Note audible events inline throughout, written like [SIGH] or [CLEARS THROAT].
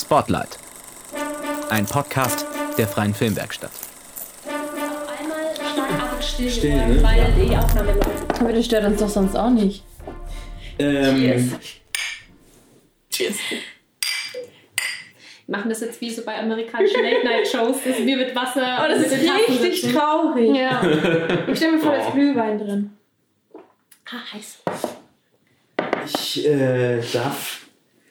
Spotlight. Ein Podcast der Freien Filmwerkstatt. Einmal still, Still, ne? weil Ja. die Aufnahme läuft. Aber das stört uns doch sonst auch nicht. Ähm, Wir machen das jetzt wie so bei amerikanischen Late-Night-Shows, das Bier mit Wasser. Oh, das ist richtig sitzen. traurig. Ja. Ich stelle mir vor, da ist Oh. Glühwein drin. Ah, heiß. ich äh, darf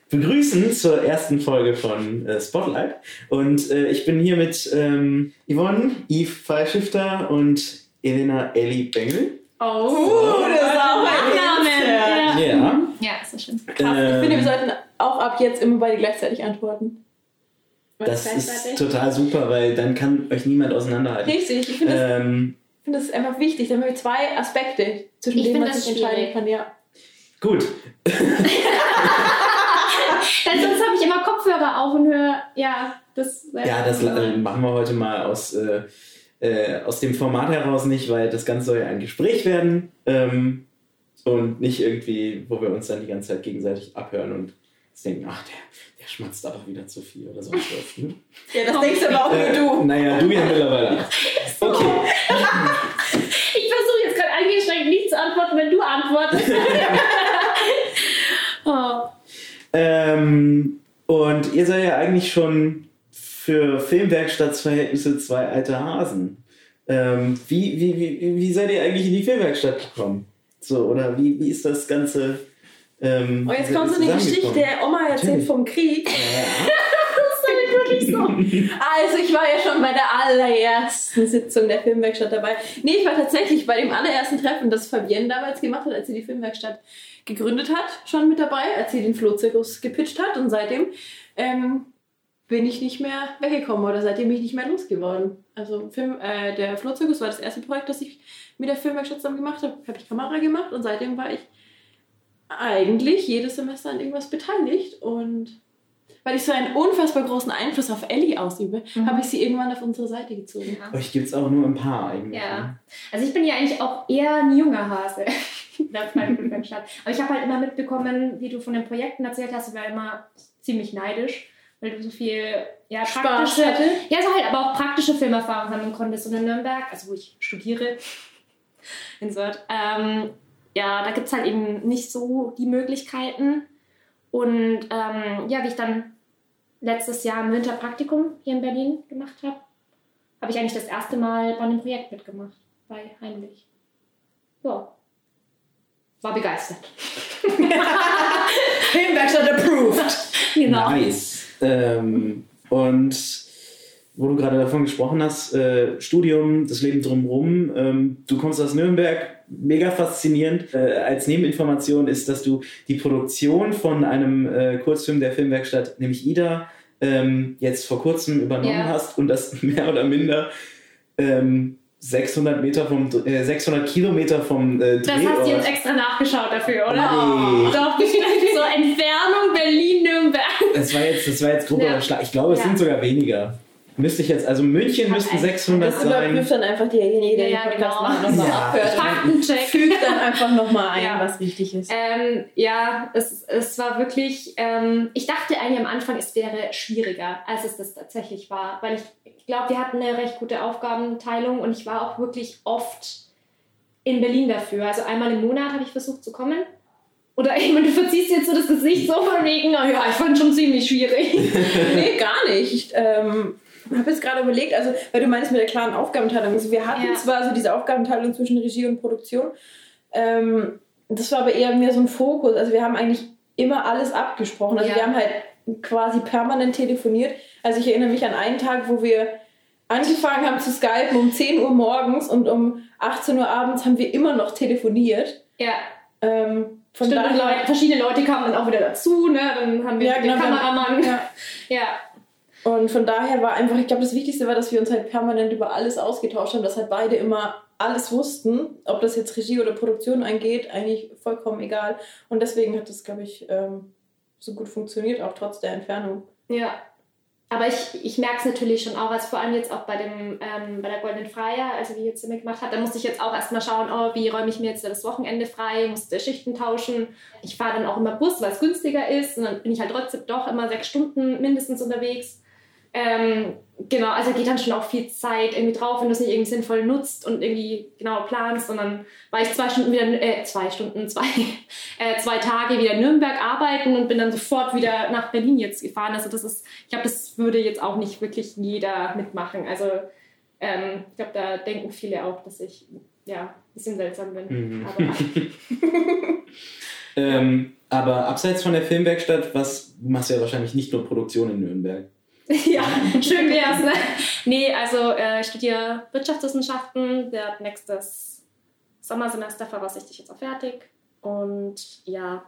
begrüßen zur ersten Folge von äh, Spotlight. Und äh, ich bin hier mit ähm, Yvonne, Yves Fallschifter und Elena Ellie Bengel. Oh, das ist auch ein Nachnamen. Ja. Ja. ja, ist das schön. Krass. Ich finde, wir Ähm, sollten auch ab jetzt immer beide gleichzeitig antworten. das ist total super, weil dann kann euch niemand auseinanderhalten. Richtig, ich finde das, Ähm, find das einfach wichtig. Da haben wir zwei Aspekte, zwischen denen man sich entscheiden kann. Ja. gut. [LAUGHS] [LAUGHS] Denn sonst habe ich immer Kopfhörer auf und höre, ja, das. Ja, das äh, machen wir heute mal aus, äh, äh, aus dem Format heraus nicht, weil das Ganze soll ja ein Gespräch werden ähm, und nicht irgendwie, wo wir uns dann die ganze Zeit gegenseitig abhören und denken, ach, der, der schmatzt aber wieder zu viel oder. Ne? [LAUGHS] ja, das denkst aber auch Äh, nur du. Naja, du ja mittlerweile. Okay. [LAUGHS] Ich versuche jetzt gerade eingeschränkt nicht zu antworten, wenn du antwortest. [LAUGHS] Ähm, und ihr seid ja eigentlich schon für Filmwerkstattsverhältnisse zwei alte Hasen. Ähm, wie, wie, wie, wie seid ihr eigentlich in die Filmwerkstatt gekommen? So, oder wie, wie ist das Ganze? Ähm, Und Oh, jetzt kommt so eine Geschichte, der Oma erzählt Natürlich. vom Krieg. Ja. [LAUGHS] Wirklich so. Also ich war ja schon bei der allerersten Sitzung der Filmwerkstatt dabei. Nee, ich war tatsächlich bei dem allerersten Treffen, das Fabienne damals gemacht hat, als sie die Filmwerkstatt gegründet hat, schon mit dabei, als sie den Flohzirkus gepitcht hat. Und seitdem ähm, bin ich nicht mehr weggekommen oder seitdem bin ich nicht mehr losgeworden. Also Film, äh, der Flohzirkus war das erste Projekt, das ich mit der Filmwerkstatt zusammen gemacht habe. Habe ich Kamera gemacht und seitdem war ich eigentlich jedes Semester an irgendwas beteiligt und weil ich so einen unfassbar großen Einfluss auf Ellie ausübe, Mhm. habe ich sie irgendwann auf unsere Seite gezogen. Euch gibt es auch nur ein paar eigentlich. Ja. ne? Also ich bin ja eigentlich auch eher ein junger Hase. [LAUGHS] Aber ich habe halt immer mitbekommen, wie du von den Projekten erzählt hast, ich war immer ziemlich neidisch, weil du so viel ja, Spaß praktische, hatte. ja, so halt, aber auch praktische Filmerfahrung sammeln konntest. Und in Nürnberg, also wo ich studiere, [LAUGHS] in Sörth, ähm, ja, da gibt es halt eben nicht so die Möglichkeiten. Und ähm, ja, wie ich dann letztes Jahr ein Winterpraktikum hier in Berlin gemacht habe, habe ich eigentlich das erste Mal bei einem Projekt mitgemacht, bei Heinrich. Ja. War begeistert. [LAUGHS] Filmwerkstatt approved! Genau. Nice. Ähm, und wo du gerade davon gesprochen hast, äh, Studium, das Leben drumherum, ähm, du kommst aus Nürnberg, mega faszinierend. Äh, als Nebeninformation ist, dass du die Produktion von einem äh, Kurzfilm der Filmwerkstatt, nämlich Ida, ähm, jetzt vor kurzem übernommen Ja. hast und das [LAUGHS] mehr oder minder ähm, 600 Meter vom, äh, 600 Kilometer vom äh, Das hast du Drehort. jetzt extra nachgeschaut dafür, oder? Nee. Doch, bestimmt [LAUGHS] so Entfernung Berlin-Nürnberg. Das war jetzt, das war jetzt grober Ja. Schlag. Ich glaube, es Ja. sind sogar weniger. Müsste ich jetzt, also München müssten eigentlich- 600 Das überprüft sein. dann einfach derjenige, der Ja, den Podcast genau. macht, nochmal Ja. abhört. Faktencheck. Fügt dann einfach nochmal ein, Ja. was richtig ist. Ähm, ja, es, es war wirklich, ähm, ich dachte eigentlich am Anfang, es wäre schwieriger, als es das tatsächlich war. Weil ich, ich glaube, wir hatten eine recht gute Aufgabenteilung und ich war auch wirklich oft in Berlin dafür. Also einmal im Monat habe ich versucht zu kommen. Oder ich meine, du verziehst jetzt so das Gesicht so von wegen, oh ja, ich fand schon ziemlich schwierig. [LAUGHS] nee, gar nicht. Ich habe jetzt gerade überlegt, also, weil du meinst mit der klaren Aufgabenteilung. Also, wir hatten Ja. zwar so diese Aufgabenteilung zwischen Regie und Produktion, ähm, das war aber eher mehr so ein Fokus. Also, wir haben eigentlich immer alles abgesprochen. Also, Ja. wir haben halt quasi permanent telefoniert. Also, ich erinnere mich an einen Tag, wo wir angefangen haben zu skypen um 10 Uhr morgens und um 18 Uhr abends haben wir immer noch telefoniert. ja, Ähm, von stimmt. Daher, Leute, verschiedene Leute kamen dann auch wieder dazu, ne? Dann haben wir Ja, den genau, haben- Kameramann. ja. ja. Und von daher war einfach, ich glaube, das Wichtigste war, dass wir uns halt permanent über alles ausgetauscht haben, dass halt beide immer alles wussten, ob das jetzt Regie oder Produktion angeht, eigentlich vollkommen egal. Und deswegen hat das, glaube ich, ähm, so gut funktioniert, auch trotz der Entfernung. Ja. aber ich, ich merke es natürlich schon auch, also vor allem jetzt auch bei, dem, ähm, bei der Goldenen Freier, also die jetzt mitgemacht hat, da musste ich jetzt auch erstmal schauen, oh, wie räume ich mir jetzt das Wochenende frei, musste Schichten tauschen. Ich fahre dann auch immer Bus, weil es günstiger ist und dann bin ich halt trotzdem doch immer sechs Stunden mindestens unterwegs. Ähm, genau, also geht dann schon auch viel Zeit irgendwie drauf, wenn du es nicht irgendwie sinnvoll nutzt und irgendwie genau planst. Und dann war ich zwei Stunden wieder, äh, zwei Stunden, zwei, [LAUGHS] äh, zwei Tage wieder in Nürnberg arbeiten und bin dann sofort wieder nach Berlin jetzt gefahren. Also das ist, ich glaube, das würde jetzt auch nicht wirklich jeder mitmachen. Also ähm, ich glaube, da denken viele auch, dass ich ja ein bisschen seltsam bin. Mhm. Aber [LAUGHS] Ähm, aber abseits von der Filmwerkstatt, was du machst ja wahrscheinlich nicht nur Produktion in Nürnberg. [LAUGHS] ja, schön wär's, ne? Nee, also äh, ich studiere Wirtschaftswissenschaften, der nächstes Sommersemester voraussichtlich jetzt auch fertig. Und ja,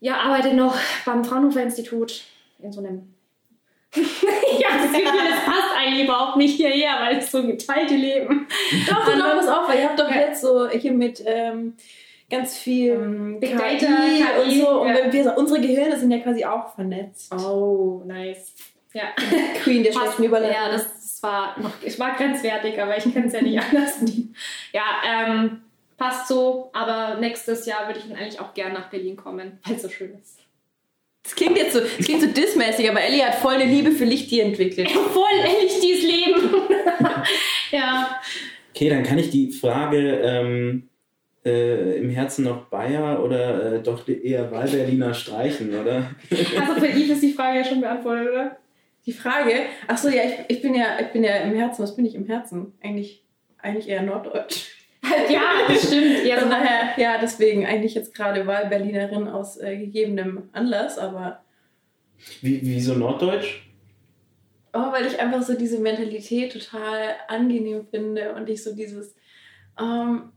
ja, arbeite noch beim Fraunhofer Institut in so einem. [LAUGHS] habe das Gefühl, das passt eigentlich überhaupt nicht hierher, weil es so geteilte Leben. Doch, doch, doch, pass auf, weil ihr habt doch Ja. jetzt so hier mit ähm, ganz viel ähm, Big KI Data, und KI, so. Und ja. wenn wir, unsere Gehirne sind ja quasi auch vernetzt. Oh, nice. Ja, [LAUGHS] Queen der schlechten Überleitung. Ja, das, das war noch, ich war grenzwertig, aber ich kann es ja nicht [LAUGHS] anders. Ja, ähm, passt so, aber nächstes Jahr würde ich dann eigentlich auch gern nach Berlin kommen, weil es so schön ist. Das klingt jetzt so, das klingt so dissmäßig, aber Ellie hat voll eine Liebe für Lichttier entwickelt. Voll ehrlich, dieses Leben. [LAUGHS] ja. Okay, dann kann ich die Frage ähm, äh, im Herzen noch Bayer oder äh, doch eher Wahlberliner streichen, oder? Also für Yves ist die Frage ja schon beantwortet, oder? Die Frage, ach so, ja, ich, ich bin ja, ich bin ja im Herzen, was bin ich im Herzen? Eigentlich, eigentlich eher Norddeutsch. [LAUGHS] ja, das stimmt. Ja, Von so daher, ja, deswegen eigentlich jetzt gerade Wahlberlinerin aus äh, gegebenem Anlass, aber Wie, wieso Norddeutsch? Oh, weil ich einfach so diese Mentalität total angenehm finde und ich so dieses, ähm,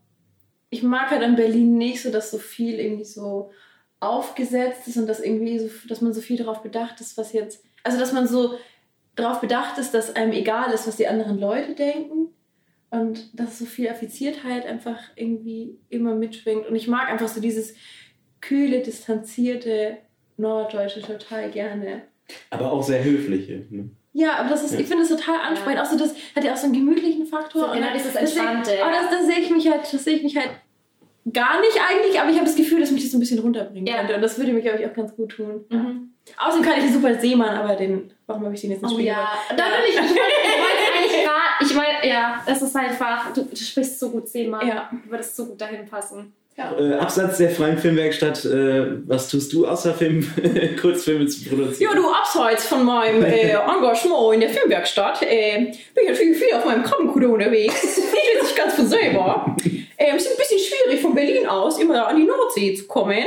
ich mag halt an Berlin nicht so, dass so viel irgendwie so aufgesetzt ist und dass irgendwie so, dass man so viel darauf bedacht ist, was jetzt, also dass man so darauf bedacht ist, dass einem egal ist, was die anderen Leute denken und dass so viel Affiziertheit einfach irgendwie immer mitschwingt und ich mag einfach so dieses kühle, distanzierte Norddeutsche total gerne. Aber auch sehr höfliche. Ne? Ja, aber das ist, Ja. ich finde das total ansprechend. Auch so, das hat ja auch so einen gemütlichen Faktor. So, genau, dieses Entspannte, Aber ja. das, das sehe ich mich halt, das sehe ich mich halt gar nicht eigentlich, aber ich habe das Gefühl, dass mich das so ein bisschen runterbringen Ja. könnte. Und das würde mir, glaube ich, auch ganz gut tun. Mhm. Außerdem kann ich einen super Seemann, aber den, warum habe ich den jetzt nicht Oh spielen ja, da will ich, ich wollte ich wollte eigentlich gerade, ich meine, ja, das ist einfach, du, du sprichst so gut Seemann, Ja. du würdest so gut dahin passen. Äh, abseits der freien Filmwerkstatt, äh, was tust du außer Film, [LAUGHS] Kurzfilme zu produzieren? Ja, du, abseits von meinem äh, [LAUGHS] Engagement in der Filmwerkstatt äh, bin ich natürlich viel auf meinem Krabbenkutter unterwegs. [LAUGHS] Versteht sich ganz von selber. Ähm, es ist ein bisschen schwierig von Berlin aus immer an die Nordsee zu kommen.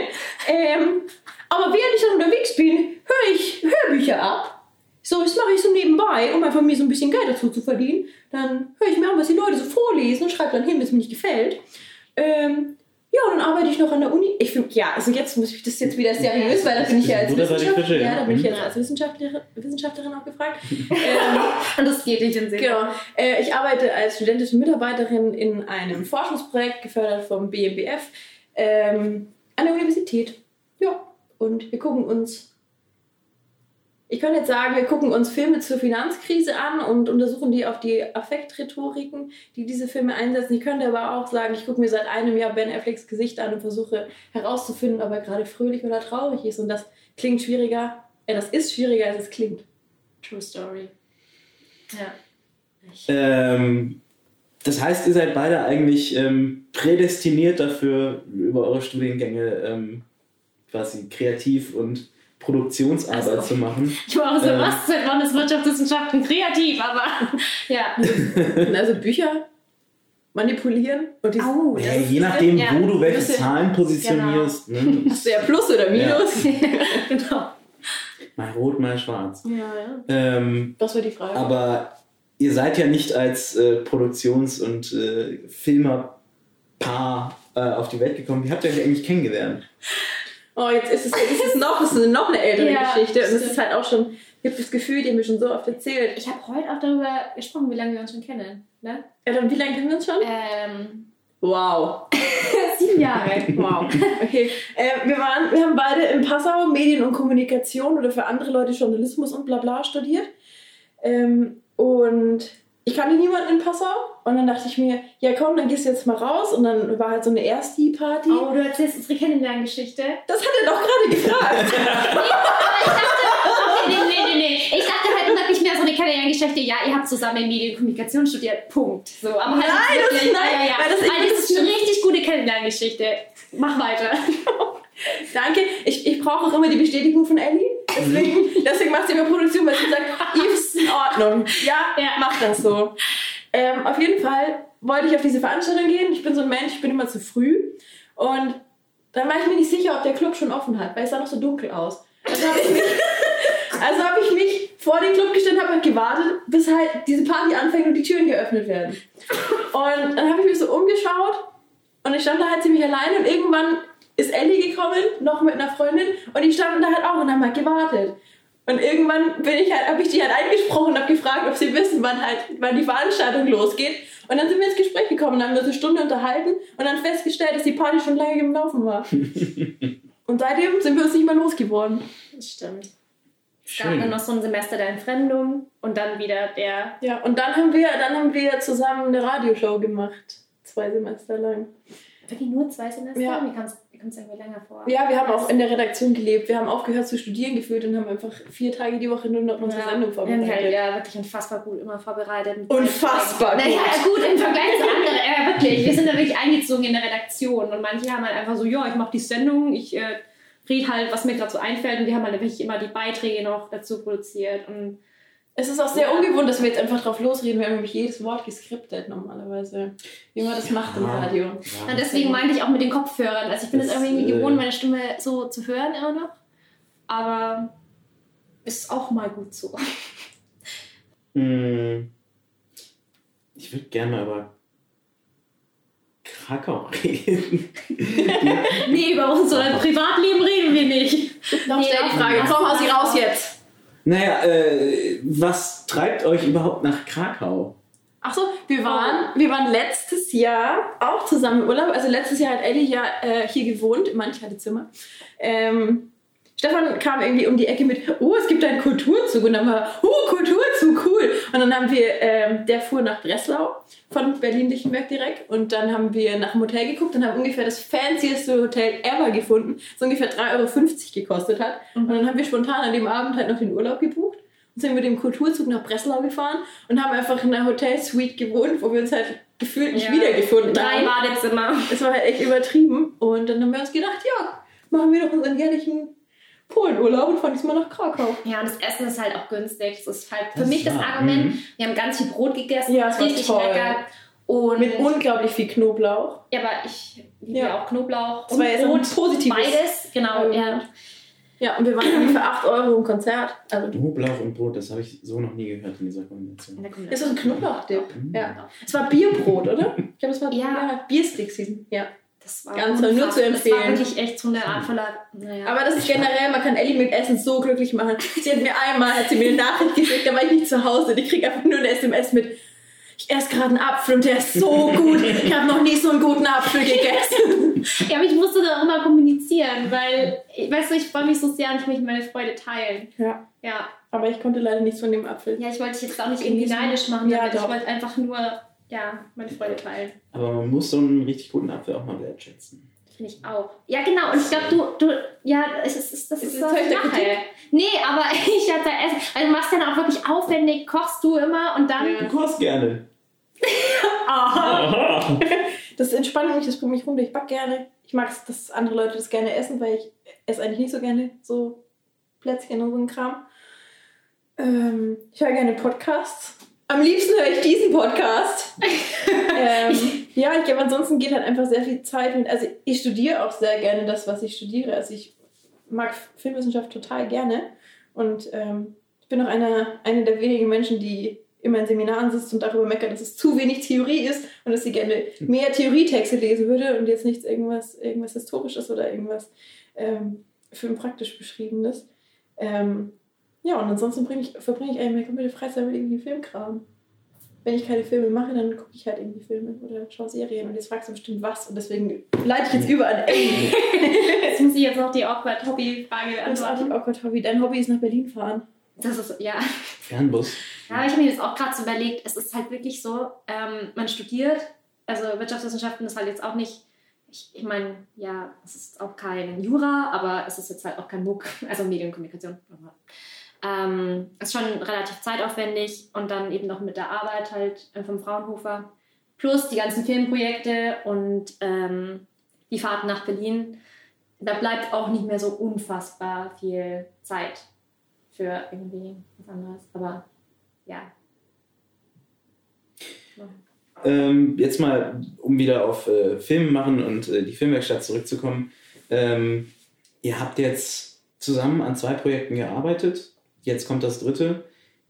Ähm, aber während ich dann unterwegs bin, höre ich Hörbücher ab. So, das mache ich so nebenbei, um einfach mir so ein bisschen Geld dazu zu verdienen. Dann höre ich mir an, was die Leute so vorlesen und schreibe dann hin, wenn es mir nicht gefällt. Ähm, ja, und dann arbeite ich noch an der Uni. Ich finde, ja, also jetzt muss ich das jetzt wieder seriös, weil da bin ich ja als Wissenschaftlerin, ja, ja. da bin ich Mhm. jetzt als Wissenschaftlerin, Wissenschaftlerin auch gefragt. [LAUGHS] ähm, Und das geht nicht in Sinn. genau. Äh, ich arbeite als studentische Mitarbeiterin in einem Forschungsprojekt, gefördert vom BMBF, ähm, an der Universität. Ja, und wir gucken uns ich könnte jetzt sagen, wir gucken uns Filme zur Finanzkrise an und untersuchen die auf die Affektrhetoriken, die diese Filme einsetzen. Ich könnte aber auch sagen, ich gucke mir seit einem Jahr Ben Afflecks Gesicht an und versuche herauszufinden, ob er gerade fröhlich oder traurig ist. Und das klingt schwieriger, äh, das ist schwieriger, als es klingt. True Story. Ja. Ähm, das heißt, ihr seid beide eigentlich ähm, prädestiniert dafür, über eure Studiengänge ähm, quasi kreativ und Produktionsarbeit Also. zu machen. ich war auch so, Ähm. was? Seit wann ist Wirtschaftswissenschaften kreativ? Aber [LAUGHS] ja. also Bücher manipulieren und die Au, Ja, je nachdem, ja. wo du welche Zahlen positionierst. Ne? Hast du ja Plus oder Minus? [LAUGHS] genau. Mal rot, mal schwarz. Ja, ja. Ähm, Das war die Frage. aber ihr seid ja nicht als äh, Produktions- und äh, Filmerpaar äh, auf die Welt gekommen. Wie habt ihr euch eigentlich kennengelernt? Oh, jetzt ist es, ist es noch, es ist noch eine ältere Ja, Geschichte. Und es ist halt auch schon, ich habe das Gefühl, die haben mir schon so oft erzählt. Ich habe heute auch darüber gesprochen, wie lange wir uns schon kennen. Ne? Ja, dann wie lange kennen wir uns schon? Ähm, Wow. [LAUGHS] Sieben Jahre. Wow. Okay. Äh, wir, waren, wir haben beide in Passau Medien und Kommunikation oder für andere Leute Journalismus und bla bla studiert. Ähm, und ich kannte niemanden in Passau. Und dann dachte ich mir, ja komm, dann gehst du jetzt mal raus. Und dann war halt so eine Ersti-Party. Oh, du erzählst unsere Kennenlerngeschichte. Das hat er doch gerade gefragt. [LAUGHS] Okay, nee, nee, nee, nee. Ich dachte halt wirklich mehr so eine Kennenlerngeschichte. Ja, ihr habt zusammen Medien und Kommunikation studiert. Punkt. So, aber halt Nein, das- wirklich, nein, ja, ja. weil das ist Weil das ist eine richtig gute Kennenlerngeschichte. Mach weiter. [LAUGHS] Danke. Ich, ich brauche auch immer die Bestätigung von Ellie. Deswegen, deswegen macht sie immer Produktion, weil sie sagt, [LAUGHS] Yves ist in Ordnung. Ja, Ja. mach das so. Ähm, auf jeden Fall wollte ich auf diese Veranstaltung gehen. Ich bin so ein Mensch, ich bin immer zu früh. Und dann war ich mir nicht sicher, ob der Club schon offen hat, weil es sah noch so dunkel aus. Also habe ich mich, [LAUGHS] also habe ich mich vor den Club gestellt, habe halt gewartet, bis halt diese Party anfängt und die Türen geöffnet werden. Und dann habe ich mich so umgeschaut und ich stand da halt ziemlich alleine und irgendwann ist Ellie gekommen, noch mit einer Freundin und die standen da halt auch und haben halt gewartet. Und irgendwann bin ich halt, habe ich die halt eingesprochen und habe gefragt, ob sie wissen, wann halt, wann die Veranstaltung losgeht. Und dann sind wir ins Gespräch gekommen und haben uns eine Stunde unterhalten und dann festgestellt, dass die Party schon lange im Laufen war. [LAUGHS] und seitdem sind wir uns nicht mehr losgeworden. Das stimmt. Es gab dann noch so ein Semester der Entfremdung und dann wieder der. Ja, und dann haben wir, dann haben wir zusammen eine Radioshow gemacht. Zwei Semester lang. Wirklich nur zwei Semester? Ja. Mir kommt es länger vor. Ja, wir haben auch in der Redaktion gelebt. Wir haben aufgehört zu studieren gefühlt und haben einfach vier Tage die Woche nur noch unsere Ja. Sendung Wir halt vorbereitet. ja wirklich unfassbar gut immer vorbereitet. Unfassbar gut. Naja, gut, im Vergleich zu anderen, äh, wirklich. Wir sind da wirklich eingezogen in der Redaktion und manche haben halt einfach so, ja, ich mache die Sendung, ich äh, rede halt, was mir gerade so einfällt und die haben halt wirklich immer die Beiträge noch dazu produziert und Es ist auch sehr ungewohnt, dass wir jetzt einfach drauf losreden. Wir haben nämlich jedes Wort geskriptet normalerweise. Wie man das macht im Ja. Radio. Ja, deswegen meinte ich auch mit den Kopfhörern. Also ich bin es irgendwie äh, gewohnt, meine Stimme so zu hören immer noch. Aber ist auch mal gut so. Hm. Ich würde gerne mal über Krakau [LAUGHS] reden. Nee, über unser Privatleben reden wir nicht. Noch stell die Frage, komm aus sie raus jetzt. Naja, äh, was treibt euch überhaupt nach Krakau? Achso, wir waren, wir waren letztes Jahr auch zusammen im Urlaub. Also letztes Jahr hat Ellie ja äh, hier gewohnt, im Manchheide-Zimmer. Ähm, Stefan kam irgendwie um die Ecke mit, oh, es gibt einen Kulturzug. Und dann war, oh, Kulturzug. Und dann haben wir, ähm, der fuhr nach Breslau von Berlin-Lichtenberg direkt. Und dann haben wir nach dem Hotel geguckt und haben ungefähr das fancieste Hotel ever gefunden, das ungefähr 3,50 Euro gekostet hat. Und dann haben wir spontan an dem Abend halt noch den Urlaub gebucht und sind mit dem Kulturzug nach Breslau gefahren und haben einfach in einer Hotelsuite gewohnt, wo wir uns halt gefühlt nicht Ja. wiedergefunden Drei haben. Badezimmer. Es war halt echt übertrieben. Und dann haben wir uns gedacht, ja, machen wir doch unseren jährlichen Polenurlaub und fahren diesmal nach Krakau. Ja, und das Essen ist halt auch günstig. Das ist halt für Das mich das Argument. mhm. Wir haben ganz viel Brot gegessen, Ja, es war richtig toll. lecker. Und Mit unglaublich viel Knoblauch. ja, aber ich liebe Ja. auch Knoblauch Das war jetzt ein positives Beides, genau. Argument. Ja. Ja, und wir waren irgendwie für 8 Euro im Konzert. Also, Knoblauch und Brot, das habe ich so noch nie gehört in dieser Kombination. ist das ein Knoblauchdip? Mhm. Ja. Es war Bierbrot, oder? Ich glaube, es war Ja. Biersticks. Ja. Das war Ganz toll, nur zu unfassbar. Das war empfehlen. wirklich echt so eine Art voller. Naja. Aber das ist generell, man kann Ellie mit Essen so glücklich machen. Sie hat mir einmal, hat sie mir eine Nachricht geschickt, da war ich nicht zu Hause. Ich krieg einfach nur eine SMS mit, ich esse gerade einen Apfel und der ist so gut. Ich habe noch nie so einen guten Apfel gegessen. Ja, aber ich musste da auch immer kommunizieren, weil, weißt du, ich freue mich so sehr und ich möchte meine Freude teilen. Ja, Ja, aber ich konnte leider nichts von dem Apfel. ja ich wollte dich jetzt auch nicht irgendwie neidisch machen, Ja, damit. ich wollte einfach nur, ja, meine Freude teilen. Aber man muss so einen richtig guten Apfel auch mal wertschätzen. Finde ich auch. Ja, genau. Und ich glaube, du, du, ja, es ist, es ist, das Ist ist das was heute ich mache. Kritik? Nee, aber [LAUGHS] ich hatte Essen. Also du machst dann auch wirklich aufwendig, kochst du immer und dann. Ja. Du kochst gerne. [LAUGHS] Aha. Das entspannt mich, das bringt mich runter. Ich back gerne. Ich mag es, dass andere Leute das gerne essen, weil ich esse eigentlich nicht so gerne so Plätzchen und so ein Kram. Ähm, ich höre gerne Podcasts. Am liebsten höre ich diesen Podcast. [LAUGHS] ähm, ja, ich glaube, ansonsten geht halt einfach sehr viel Zeit mit. Also, ich studiere auch sehr gerne das, was ich studiere. Also, ich mag Filmwissenschaft total gerne. Und ähm, ich bin auch einer, eine der wenigen Menschen, die immer in Seminaren sitzt und darüber meckert, dass es zu wenig Theorie ist und dass sie gerne mehr Theorietexte lesen würde und jetzt nichts irgendwas, irgendwas Historisches oder irgendwas ähm, filmpraktisch Beschriebenes. Ähm, ja, und ansonsten bring ich, verbringe ich eigentlich meine komplette Freizeit mit irgendwie Filmkram. wenn ich keine Filme mache, dann gucke ich halt irgendwie Filme oder schaue Serien. Und jetzt fragst du bestimmt was. Und deswegen leite ich jetzt über an Amy. Jetzt muss ich jetzt noch die awkward Hobby-Frage Das ist auch die beantworten. awkward Hobby. Dein Hobby ist nach Berlin fahren. Das ist, ja. Fernbus. Ja, ich habe mir das auch gerade so überlegt, es ist halt wirklich so, ähm, man studiert, also Wirtschaftswissenschaften ist halt jetzt auch nicht, ich, ich meine, ja, es ist auch kein Jura, aber es ist jetzt halt auch kein MOOC, [LAUGHS] also Medienkommunikation. Ähm, ist schon relativ zeitaufwendig und dann eben noch mit der Arbeit halt äh, vom Fraunhofer. Plus die ganzen Filmprojekte und ähm, die Fahrten nach Berlin. Da bleibt auch nicht mehr so unfassbar viel Zeit für irgendwie was anderes. Aber ja. Ähm, jetzt mal, um wieder auf äh, Filme machen und äh, die Filmwerkstatt zurückzukommen. Ähm, ihr habt jetzt zusammen an zwei Projekten gearbeitet. Jetzt kommt das dritte.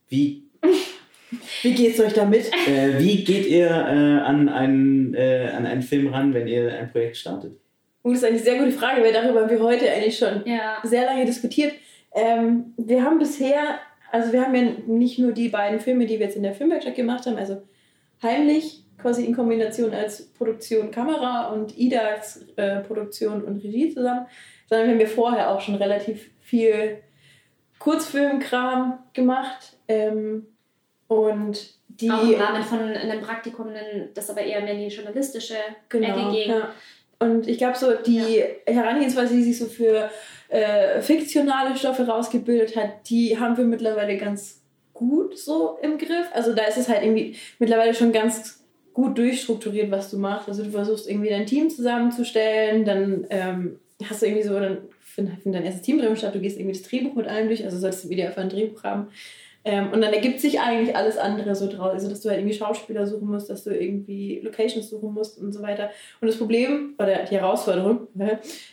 Wie, [LAUGHS] Wie geht's euch damit? äh, wie geht ihr äh, an, einen, äh, an einen Film ran, wenn ihr ein Projekt startet? Uh, das ist eine sehr gute Frage, weil darüber haben wir heute eigentlich schon Ja. sehr lange diskutiert. Ähm, wir haben bisher, also wir haben ja nicht nur die beiden Filme, die wir jetzt in der Filmwerkstatt gemacht haben, also heimlich quasi in Kombination als Produktion Kamera und Ida als äh, Produktion und Regie zusammen, sondern wir haben ja vorher auch schon relativ viel Kurzfilmkram gemacht. Ähm, und die Auch im Rahmen von einem Praktikum, das aber eher mehr in die journalistische Ecke ging. Ja. Und ich glaube, so die Herangehensweise, die sich so für äh, fiktionale Stoffe rausgebildet hat, die haben wir mittlerweile ganz gut so im Griff. Also da ist es halt irgendwie mittlerweile schon ganz gut durchstrukturiert, was du machst. Also du versuchst irgendwie dein Team zusammenzustellen, dann ähm, hast du irgendwie so, dann findet find dein erstes Team drin statt, du gehst irgendwie das Drehbuch mit allem durch, also solltest du wieder einfach ein Drehbuch haben. Ähm, und dann ergibt sich eigentlich alles andere so draus. Also, dass du halt irgendwie Schauspieler suchen musst, dass du irgendwie Locations suchen musst und so weiter. Und das Problem, oder die Herausforderung, [LAUGHS]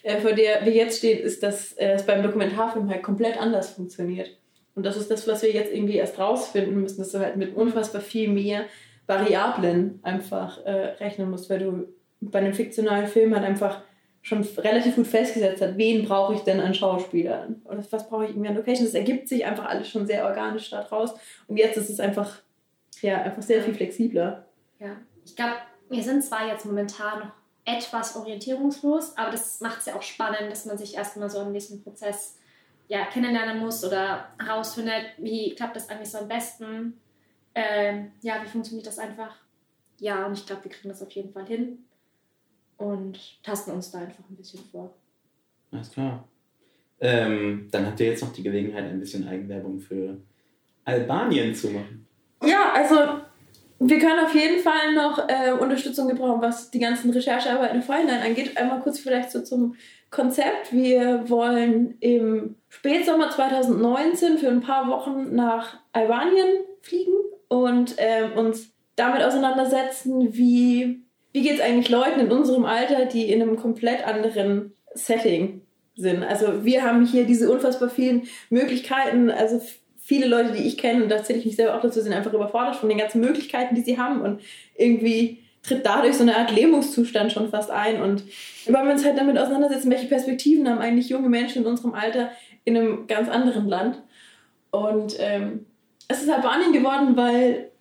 äh, vor der wir jetzt stehen, ist, dass äh, es beim Dokumentarfilm halt komplett anders funktioniert. Und das ist das, was wir jetzt irgendwie erst rausfinden müssen, dass du halt mit unfassbar viel mehr Variablen einfach äh, rechnen musst, weil du bei einem fiktionalen Film halt einfach schon relativ gut festgesetzt hat, wen brauche ich denn an Schauspielern oder was brauche ich irgendwie an Locations. Das ergibt sich einfach alles schon sehr organisch daraus. Und jetzt ist es einfach, ja, einfach sehr viel flexibler. Ja. Ich glaube, wir sind zwar jetzt momentan noch etwas orientierungslos, aber das macht es ja auch spannend, dass man sich erstmal so im nächsten Prozess ja, kennenlernen muss oder herausfindet, wie klappt das eigentlich so am besten. Ähm, ja, wie funktioniert das einfach? Ja, und ich glaube, wir kriegen das auf jeden Fall hin und tasten uns da einfach ein bisschen vor. Alles klar. Ähm, dann habt ihr jetzt noch die Gelegenheit, ein bisschen Eigenwerbung für Albanien zu machen. Ja, also wir können auf jeden Fall noch äh, Unterstützung gebrauchen, was die ganzen Recherchearbeiten im Vorhinein angeht. Einmal kurz vielleicht so zum Konzept. Wir wollen im Spätsommer 2019 für ein paar Wochen nach Albanien fliegen und ähm, uns damit auseinandersetzen, wie, wie geht es eigentlich Leuten in unserem Alter, die in einem komplett anderen Setting sind. Also wir haben hier diese unfassbar vielen Möglichkeiten, also viele Leute, die ich kenne, und da zähle ich mich selber auch dazu, sind einfach überfordert von den ganzen Möglichkeiten, die sie haben. Und irgendwie tritt dadurch so eine Art Lähmungszustand schon fast ein. Und wir wollen uns halt damit auseinandersetzen, welche Perspektiven haben eigentlich junge Menschen in unserem Alter in einem ganz anderen Land? Und ähm, es ist Albanien geworden, weil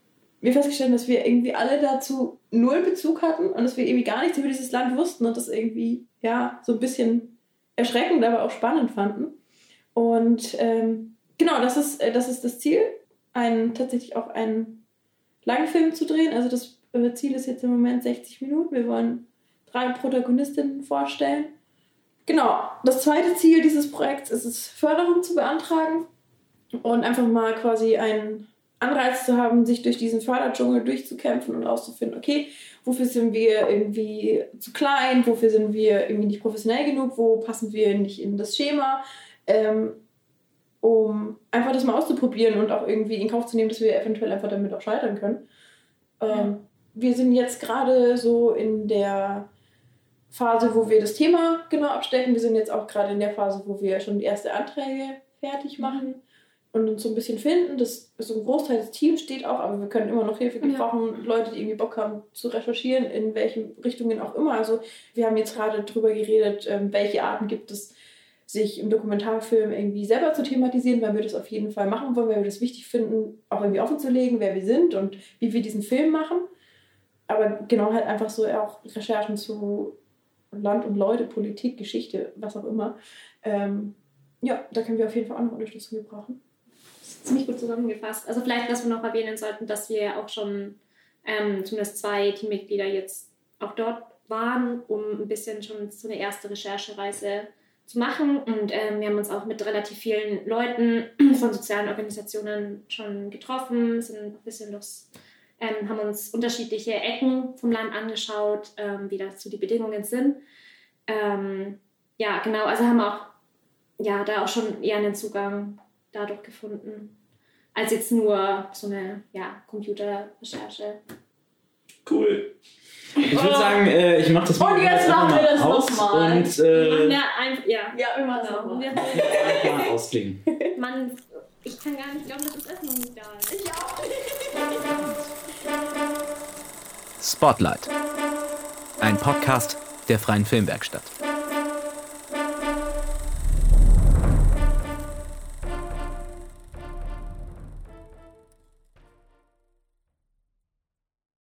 wir festgestellt dass wir irgendwie alle dazu null Bezug hatten und dass wir irgendwie gar nichts über dieses Land wussten und das irgendwie, ja, so ein bisschen erschreckend, aber auch spannend fanden. Und ähm, genau, das ist, äh, das ist das Ziel, einen, tatsächlich auch einen Langfilm zu drehen. Also das äh, Ziel ist jetzt im Moment 60 Minuten. Wir wollen drei Protagonistinnen vorstellen. Genau, das zweite Ziel dieses Projekts ist es, Förderung zu beantragen und einfach mal quasi einen Anreiz zu haben, sich durch diesen Förderdschungel durchzukämpfen und auszufinden, okay, wofür sind wir irgendwie zu klein, wofür sind wir irgendwie nicht professionell genug, wo passen wir nicht in das Schema, ähm, um einfach das mal auszuprobieren und auch irgendwie in Kauf zu nehmen, dass wir eventuell einfach damit auch scheitern können. Ähm, Wir sind jetzt gerade so in der Phase, wo wir das Thema genau abstecken. Wir sind jetzt auch gerade in der Phase, wo wir schon die ersten Anträge fertig machen und uns so ein bisschen finden. Das ist so ein Großteil des Teams steht auch, aber wir können immer noch Hilfe Ja. gebrauchen. Leute, die irgendwie Bock haben zu recherchieren, in welchen Richtungen auch immer. Also wir haben jetzt gerade drüber geredet, ähm, welche Arten gibt es, sich im Dokumentarfilm irgendwie selber zu thematisieren, weil wir das auf jeden Fall machen wollen, weil wir das wichtig finden, auch irgendwie offen zu legen, wer wir sind und wie wir diesen Film machen. Aber genau halt einfach so auch Recherchen zu Land und Leute, Politik, Geschichte, was auch immer. Ähm, ja, da können wir auf jeden Fall auch noch Unterstützung gebrauchen. Ziemlich gut zusammengefasst. Also vielleicht, was wir noch erwähnen sollten, dass wir auch schon ähm, zumindest zwei Teammitglieder jetzt auch dort waren, um ein bisschen schon so eine erste Recherchereise zu machen. Und ähm, wir haben uns auch mit relativ vielen Leuten [CLEARS THROAT] von sozialen Organisationen schon getroffen, sind ein bisschen durchs, ähm, haben uns unterschiedliche Ecken vom Land angeschaut, ähm, wie dazu die Bedingungen sind. Ähm, ja, genau, also haben auch ja, da auch schon eher einen Zugang dadurch gefunden, als jetzt nur so eine ja, Computerrecherche. Cool. Ich würde sagen, äh, ich mache das Und Mikrofon jetzt machen wir einfach das mal aus nochmal. Und äh, ja, ein, ja. Ja, wir machen das nochmal. Wir- einfach mal ausklingen. [LAUGHS] Man, ich kann gar nicht glauben, dass das Essen noch nicht da ist. Ich auch. Spotlight. Ein Podcast der Freien Filmwerkstatt.